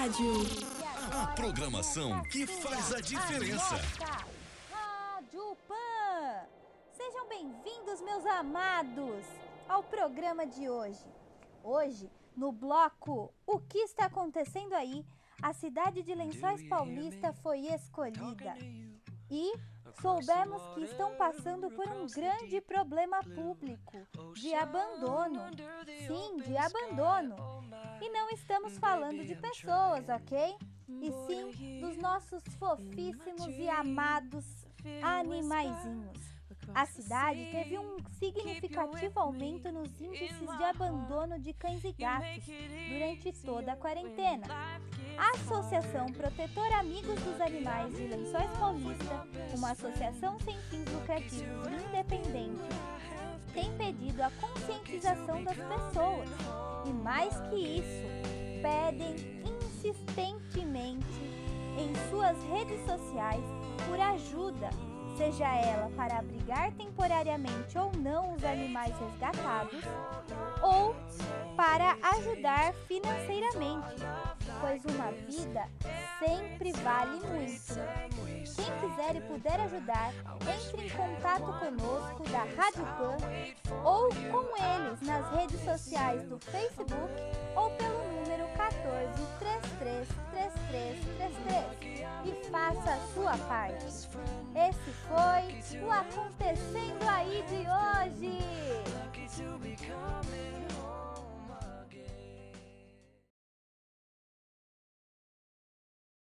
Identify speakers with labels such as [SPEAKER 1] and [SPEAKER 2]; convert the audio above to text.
[SPEAKER 1] Rádio.
[SPEAKER 2] A programação que faz a diferença.
[SPEAKER 3] Rádio Pan. Sejam bem-vindos, meus amados, ao programa de hoje. Hoje, no bloco O que está acontecendo aí, a cidade de Lençóis Paulista foi escolhida. E soubemos que estão passando por um grande problema público de abandono. Sim, de abandono. E não estamos falando de pessoas, ok? E sim dos nossos fofíssimos e amados animaizinhos. A cidade teve um significativo aumento nos índices de abandono de cães e gatos durante toda a quarentena. A Associação Protetor Amigos dos Animais de Lençóis Paulista, uma associação sem fins lucrativos independente, a conscientização das pessoas e, mais que isso, pedem insistentemente em suas redes sociais por ajuda seja ela para abrigar temporariamente ou não os animais resgatados, ou para ajudar financeiramente, pois uma vida sempre vale muito. Quem quiser e puder ajudar, entre em contato conosco da Rádio Pan sociais do Facebook ou pelo número 14 33 33 33 e faça a sua parte. Esse foi o Acontecendo Aí